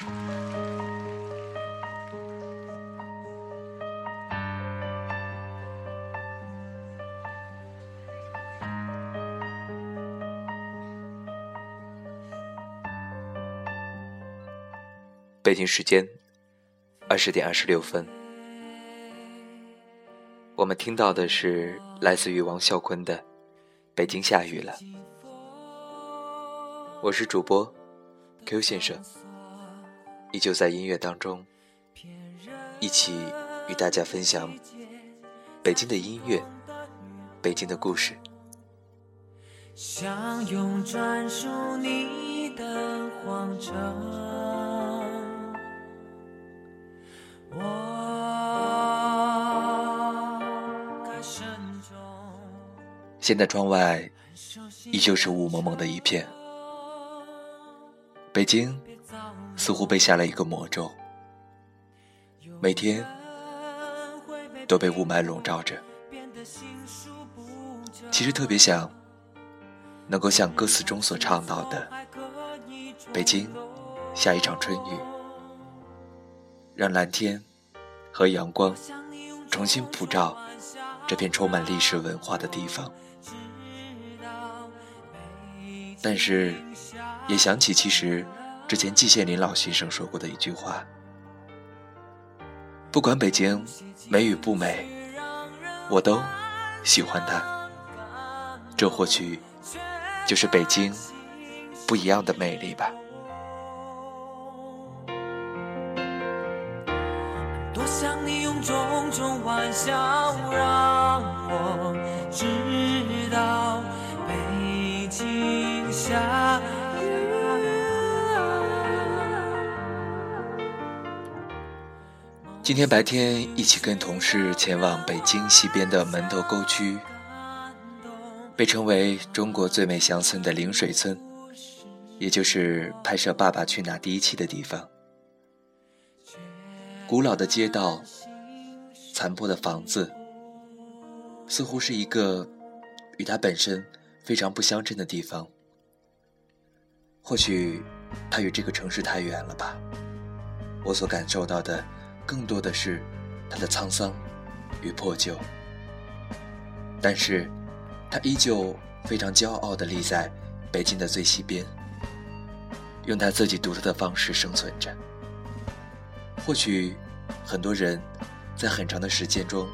北京时间二十点二十六分，我们听到的是来自于王啸坤的《北京下雨了》。我是主播 Q 先生，依旧在音乐当中，一起与大家分享北京的音乐、北京的故事。想用专属你的皇城。现在窗外依旧是雾蒙蒙的一片，北京似乎被下了一个魔咒，每天都被雾霾笼罩着。其实特别想能够像歌词中所唱到的，北京下一场春雨，让蓝天和阳光重新普照这片充满历史文化的地方。但是，也想起其实之前季羡林老先生说过的一句话：不管北京美与不美，我都喜欢它。这或许就是北京不一样的魅力吧。多想你用种种玩笑让我知道北京。下今天白天一起跟同事前往北京西边的门头沟区，被称为中国最美乡村的灵水村，也就是拍摄《爸爸去哪儿》第一期的地方。古老的街道，残破的房子，似乎是一个与它本身非常不相称的地方。或许，它与这个城市太远了吧。我所感受到的，更多的是它的沧桑与破旧。但是，它依旧非常骄傲地立在北京的最西边，用他自己独特的方式生存着。或许，很多人在很长的时间中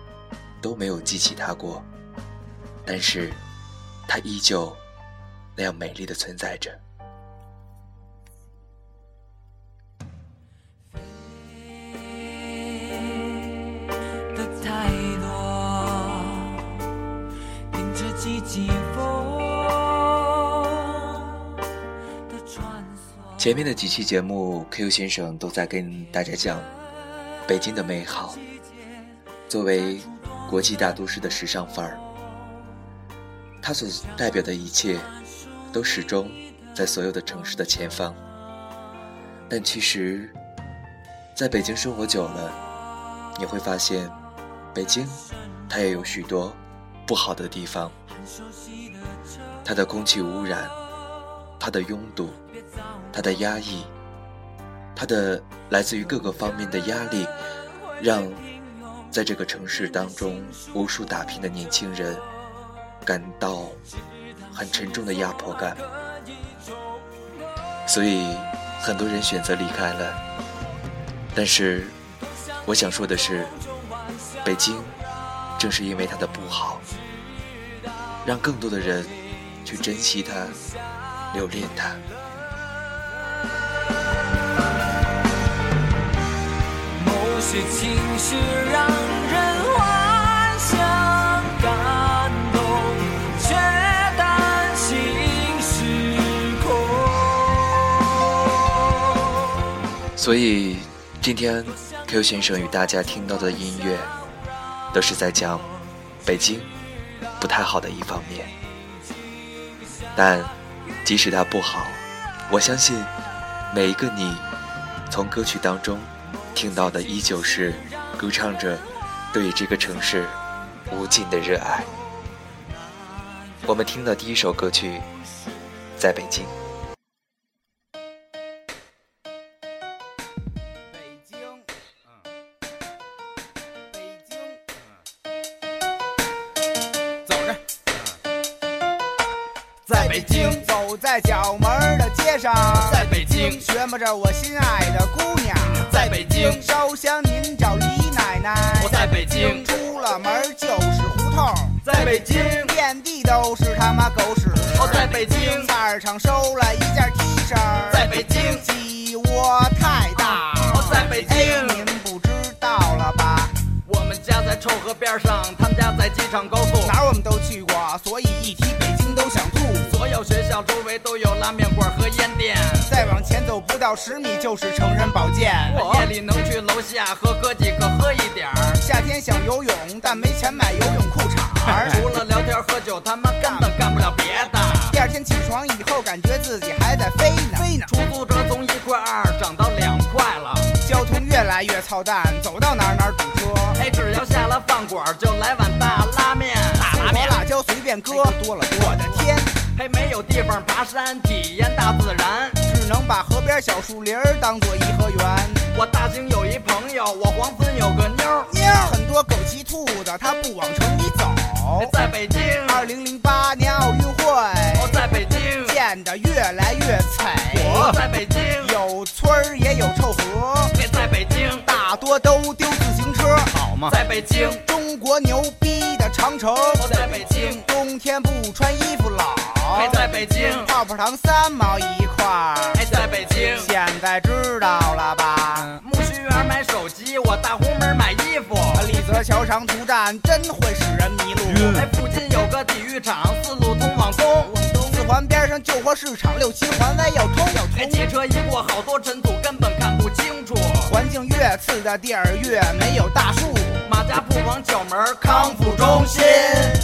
都没有记起它过，但是，它依旧那样美丽的存在着。前面的几期节目，Q 先生都在跟大家讲北京的美好。作为国际大都市的时尚范儿，它所代表的一切都始终在所有的城市的前方。但其实，在北京生活久了，你会发现，北京它也有许多不好的地方。它的空气污染，它的拥堵，它的压抑，它的来自于各个方面的压力，让在这个城市当中无数打拼的年轻人感到很沉重的压迫感，所以很多人选择离开了。但是，我想说的是，北京正是因为它的不好，让更多的人。去珍惜它，留恋它。某些情绪让人幻想感动，却担心失控。所以，今天 Q 先生与大家听到的音乐，都是在讲北京不太好的一方面。但，即使它不好，我相信，每一个你，从歌曲当中听到的依旧是歌唱着对这个城市无尽的热爱。我们听的第一首歌曲，在北京。街上，在北京，学摸着我心爱的姑娘，在北京，烧香您找李奶奶，我在北京，出了门就是胡同，在北京，遍地都是他妈狗屎，我在北京，菜市场收了一件 T 恤，在北京，臭河边上，他们家在机场高速，哪儿我们都去过，所以一提北京都想吐。所有学校周围都有拉面馆和烟店，再往前走不到十米就是成人保健。我夜里能去楼下和哥几个喝一点儿，夏天想游泳，但没钱买游泳裤衩儿。除了聊天喝酒，他妈根本干不了别的。第二天起床以后，感觉自己还在飞呢，飞呢。出租车从一块二涨到两块了，交通越来越操蛋，走到哪儿哪儿堵车。哎，只要饭馆就来碗大拉面，大拉面辣椒随便搁，多了多。我的天，还，没有地方爬山体验大自然，只能把河边小树林当做颐和园。我大兴有一朋友，我黄村有个妞妞，很多狗骑兔子，他不往城里走。在北京，二零零八年奥运会，我在北京建的越来越美。我在北京，有村儿也有臭河。在北京，大多都丢在北京，中国牛逼的长城。我在北京，冬天不穿衣服冷。在北京，泡泡糖三毛一块儿。在北京，现在知道了吧？木须园买手机，我大红门买衣服。李泽桥长途站真会使人迷路。哎，附近有个体育场，四路通往东。四环边上旧货市场，六七环外要通要通。哎，汽车一过，好多尘土根本看不清楚。环境越次的地儿越没有大树。马家铺往角门康复中心，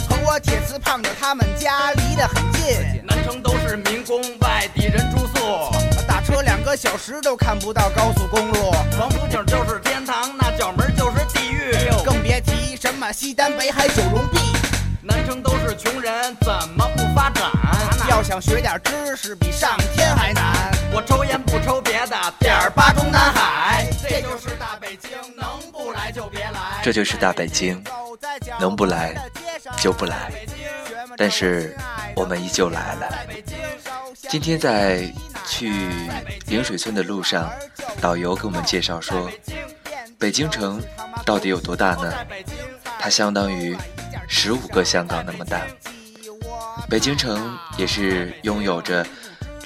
和我铁瓷胖子他们家离得很近。南城都是民工，外地人住宿，打车两个小时都看不到高速公路。王府井就是天堂，那角门就是地西单、北海、九龙壁。南城都是穷人，怎么不发展？要想学点知识，比上天还难。我抽烟不抽别的，点儿八中南海，这就是大北京，能不来就别来。这就是大北京，能不来就不来。但是我们依旧来了。今天在去迎水村的路上，导游给我们介绍说，北京城到底有多大呢？它相当于十五个香港那么大。北京城也是拥有着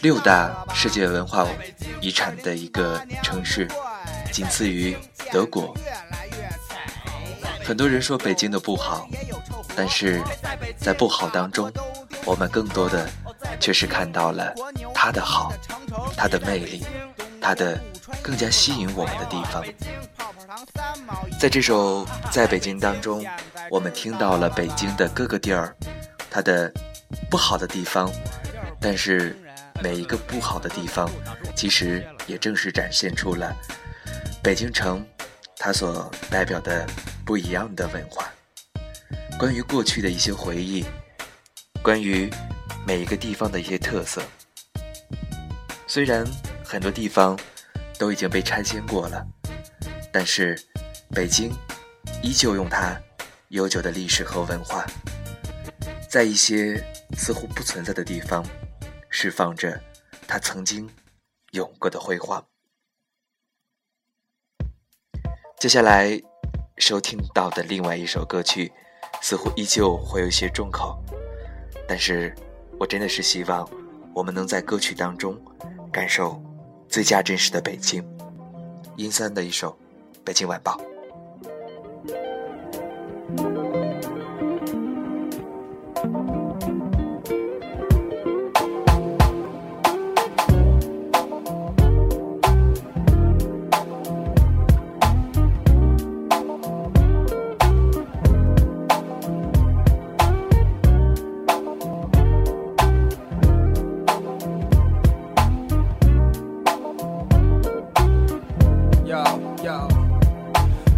六大世界文化遗产的一个城市，仅次于德国。很多人说北京的不好，但是在不好当中，我们更多的却是看到了它的好，它的魅力，它的更加吸引我们的地方。在这首《在北京》当中，我们听到了北京的各个地儿，它的不好的地方，但是每一个不好的地方，其实也正是展现出了北京城它所代表的不一样的文化。关于过去的一些回忆，关于每一个地方的一些特色。虽然很多地方都已经被拆迁过了，但是北京依旧用它悠久的历史和文化，在一些似乎不存在的地方，释放着它曾经有过的辉煌。接下来收听到的另外一首歌曲。似乎依旧会有一些重口，但是我真的是希望我们能在歌曲当中感受最佳真实的北京。阴三的一首《北京晚报》。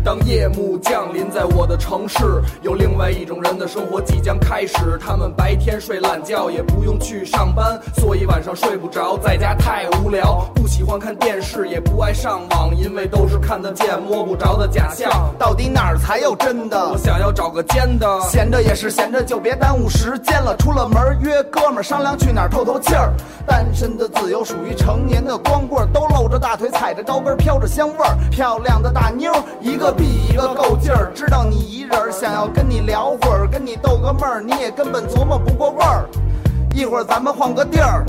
当夜幕降临在我的城市，有另外一种人的生活即将开始。他们白天睡懒觉，也不用去上班，所以晚上睡不着，在家太无聊。不喜欢看电视，也不爱上网，因为都是看得见摸不着的假象。到底哪儿才有真的？我想要找个尖的，闲着也是闲着，就别耽误时间了。出了门约哥们儿商量去哪儿透透气儿。单身的自由属于成年的光棍，都露着大腿，踩着高跟儿，飘着香味儿。漂亮的大妞儿，一个比一个够劲儿。知道你一人儿，想要跟你聊会儿，跟你逗个闷儿，你也根本琢磨不过味儿。一会儿咱们换个地儿。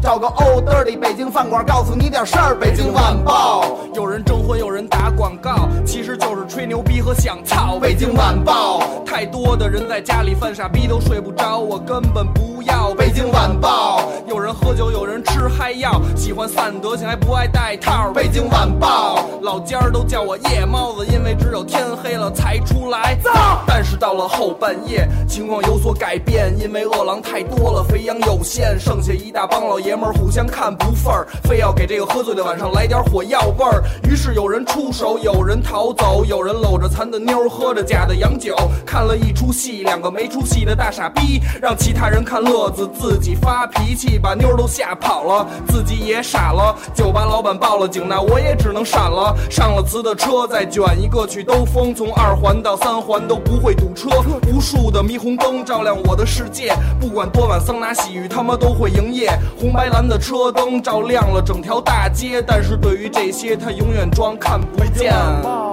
找个 old dirty 北京饭馆，告诉你点事儿。北京晚报，有人征婚，有人打广告，其实就是吹牛逼和想操。北京晚报，太多的人在家里犯傻逼都睡不着，我根本不要。北京晚报，有人喝酒，有人吃嗨药，喜欢散德性还不爱戴套。北京晚报，老尖儿都叫我夜猫子，因为只有天黑了才出来。但是到了后半夜，情况有所改变，因为饿狼太多了，肥羊有限，剩下一大帮老爷们儿互相看不忿儿，非要给这个喝醉的晚上来点火药味儿。是有人出手，有人逃走，有人搂着残的妞，喝着假的洋酒，看了一出戏，两个没出息的大傻逼，让其他人看乐子，自己发脾气，把妞都吓跑了，自己也傻了。酒吧老板报了警，那我也只能闪了。上了磁的车，再卷一个去兜风，从二环到三环都不会堵车。无数的霓虹灯照亮我的世界，不管多晚桑拿洗浴，他妈都会营业。红白蓝的车灯照亮了整条大街，但是对于这些，他永远装看不见。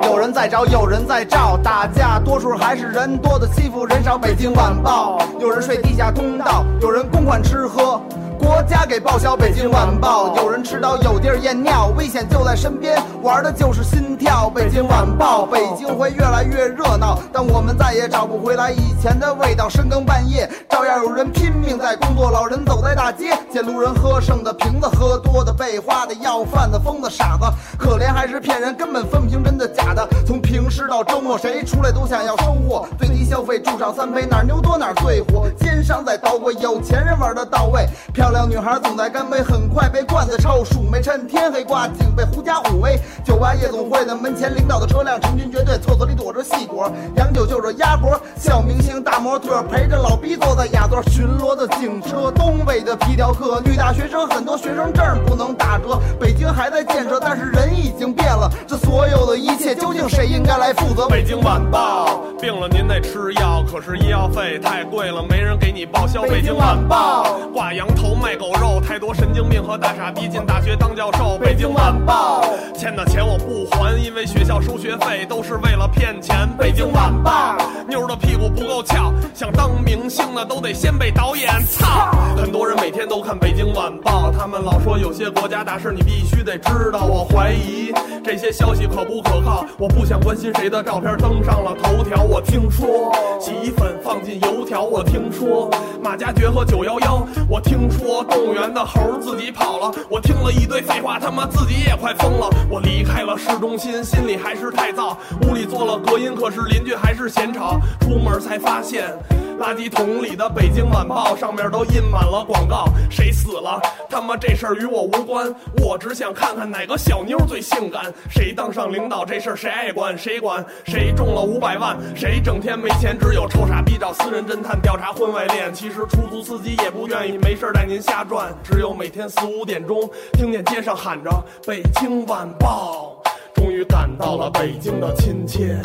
有人在找，有人在照，打架多数还是人多的欺负人少。北京晚报，有人睡地下通道，有人公款吃喝。国家给报销。北京晚报，有人迟到有地儿验尿，危险就在身边，玩的就是心跳。北京晚报，北京会越来越热闹，但我们再也找不回来以前的味道。深更半夜，照样有人拼命在工作，老人走在大街，见路人喝剩的瓶子，喝多的被花的，要饭的疯子傻子，可怜还是骗人，根本分不清真的假的。从平时到周末，谁出来都想要收获，最低消费住上三杯，哪牛多哪最火，奸商在捣鬼，有钱人玩的到位，漂 漂亮女孩总在干杯，很快被灌在臭鼠没趁天黑挂警被狐假虎威。酒吧夜总会的门前，领导的车辆成群结队，厕所里躲着细果，洋酒就着鸭脖，小明星大模特陪着老逼坐在雅座，巡逻的警车，东北的皮条客，女大学生很多学生证不能打折，北京还在建设，但是人已经变了，这所有的一切究竟谁应该来负责？北京晚报，病了您得吃药，可是医药费太贵了，没人给你报销。北京晚报，挂羊头卖狗肉，太多神经病和大傻逼进大学当教授。北京晚报，欠的钱我不还，因为学校收学费都是为了骗钱。北京晚报，妞的屁股不够翘，想当明星的都得先被导演操。很多人每天都看北京晚报，他们老说有些国家大事你必须得知道，我怀疑这些消息可不可靠。我不想关心谁的照片登上了头条。我听说洗衣粉放进油条，我听说马加爵和九幺幺，我听说动物园的猴自己跑了。我听了一堆废话，他妈自己也快疯了。我离开了市中心，心里还是太燥。屋里做了隔音，可是邻居还是嫌吵。出门才发现。垃圾桶里的《北京晚报》上面都印满了广告，谁死了？他妈这事儿与我无关，我只想看看哪个小妞最性感。谁当上领导这事儿谁爱管？谁管？谁中了五百万？谁整天没钱？只有臭傻逼找私人侦探调查婚外恋。其实出租司机也不愿意没事儿带您瞎转，只有每天四五点钟听见街上喊着《北京晚报》，终于感到了北京的亲切。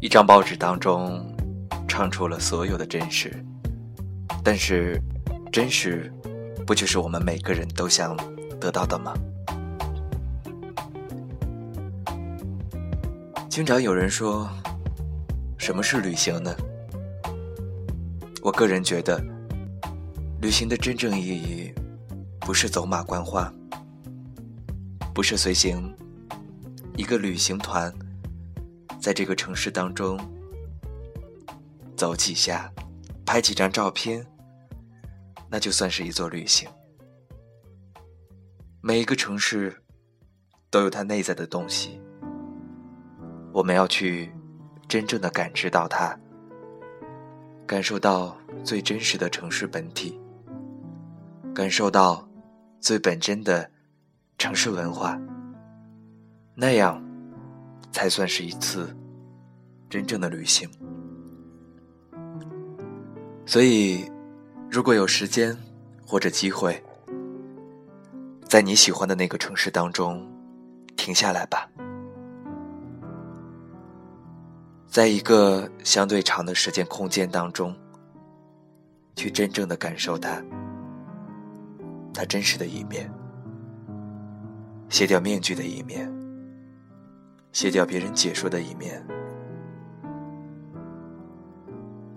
一张报纸当中，唱出了所有的真实。但是，真实，不就是我们每个人都想得到的吗？经常有人说，什么是旅行呢？我个人觉得，旅行的真正意义，不是走马观花，不是随行一个旅行团。在这个城市当中走几下，拍几张照片，那就算是一座旅行。每一个城市都有它内在的东西，我们要去真正的感知到它，感受到最真实的城市本体，感受到最本真的城市文化。那样才算是一次真正的旅行。所以，如果有时间或者机会，在你喜欢的那个城市当中停下来吧，在一个相对长的时间空间当中，去真正的感受它，它真实的一面，卸掉面具的一面。卸掉别人解说的一面，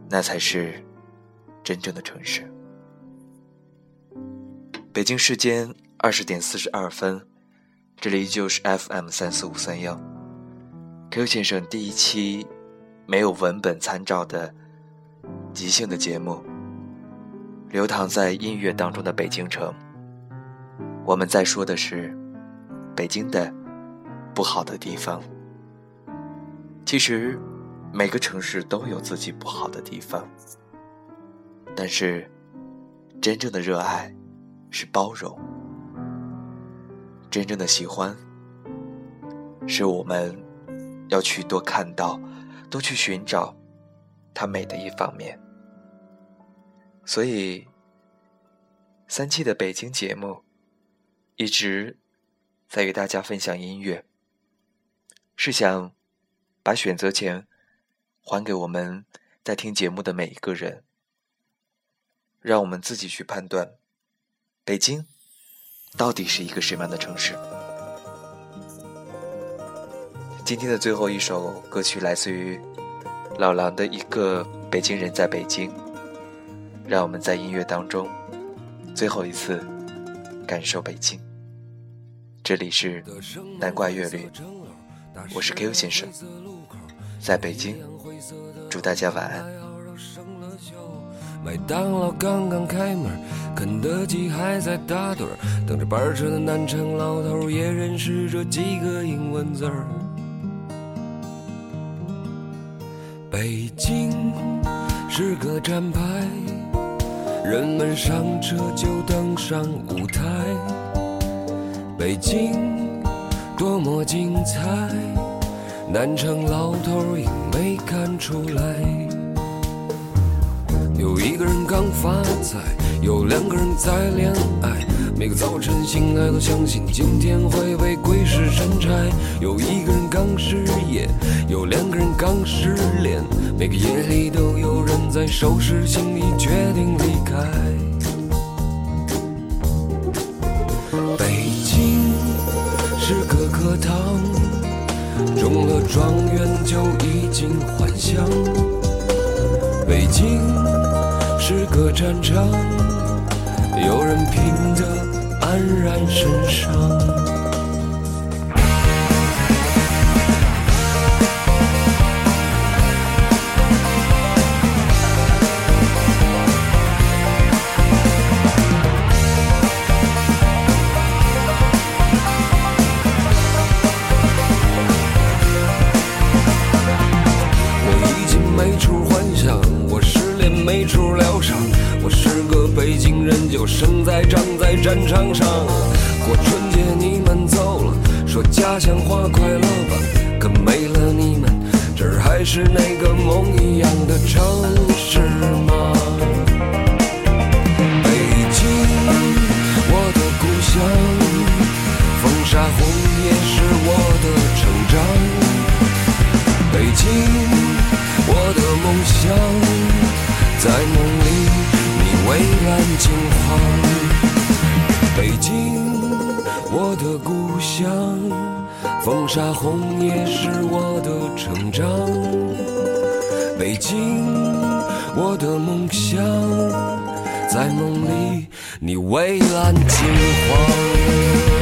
那才是真正的城市。北京时间二十点四十二分，这里依旧是 FM 三四五三幺，Q 先生第一期没有文本参照的即兴的节目，流淌在音乐当中的北京城。我们在说的是北京的。不好的地方，其实每个城市都有自己不好的地方，但是真正的热爱是包容，真正的喜欢是我们要去多看到，多去寻找它美的一方面。所以，三期的北京节目一直在与大家分享音乐。是想把选择权还给我们在听节目的每一个人，让我们自己去判断北京到底是一个什么样的城市。今天的最后一首歌曲来自于老狼的一个《北京人在北京》，让我们在音乐当中最后一次感受北京。这里是南瓜乐律。我是 Q 先生，在北京，祝大家晚安。麦当劳刚刚开门，肯德基还在打盹儿，等着班车的南城老头也认识这几个英文字儿。北京是个站牌，人们上车就登上舞台。北京。多么精彩！南城老头也没看出来。有一个人刚发财，有两个人在恋爱。每个早晨醒来都相信今天会被鬼使神差。有一个人刚失业，有两个人刚失恋。每个夜里都有人在收拾行李，决定离开。课堂中了状元就已经幻想，北京是个战场，有人拼得黯然神伤。没处幻想，我失恋没处疗伤。我是个北京人，就生在长在战场上，过春节你们走了，说家乡话快乐吧。可没了你们，这儿还是那个梦一样的城市吗？北京，我的故乡，风沙红叶是我的成长。北京，想，在梦里。你蔚蓝金黄，北京，我的故乡，风沙红也是我的成长。北京，我的梦想，在梦里，你蔚蓝金黄。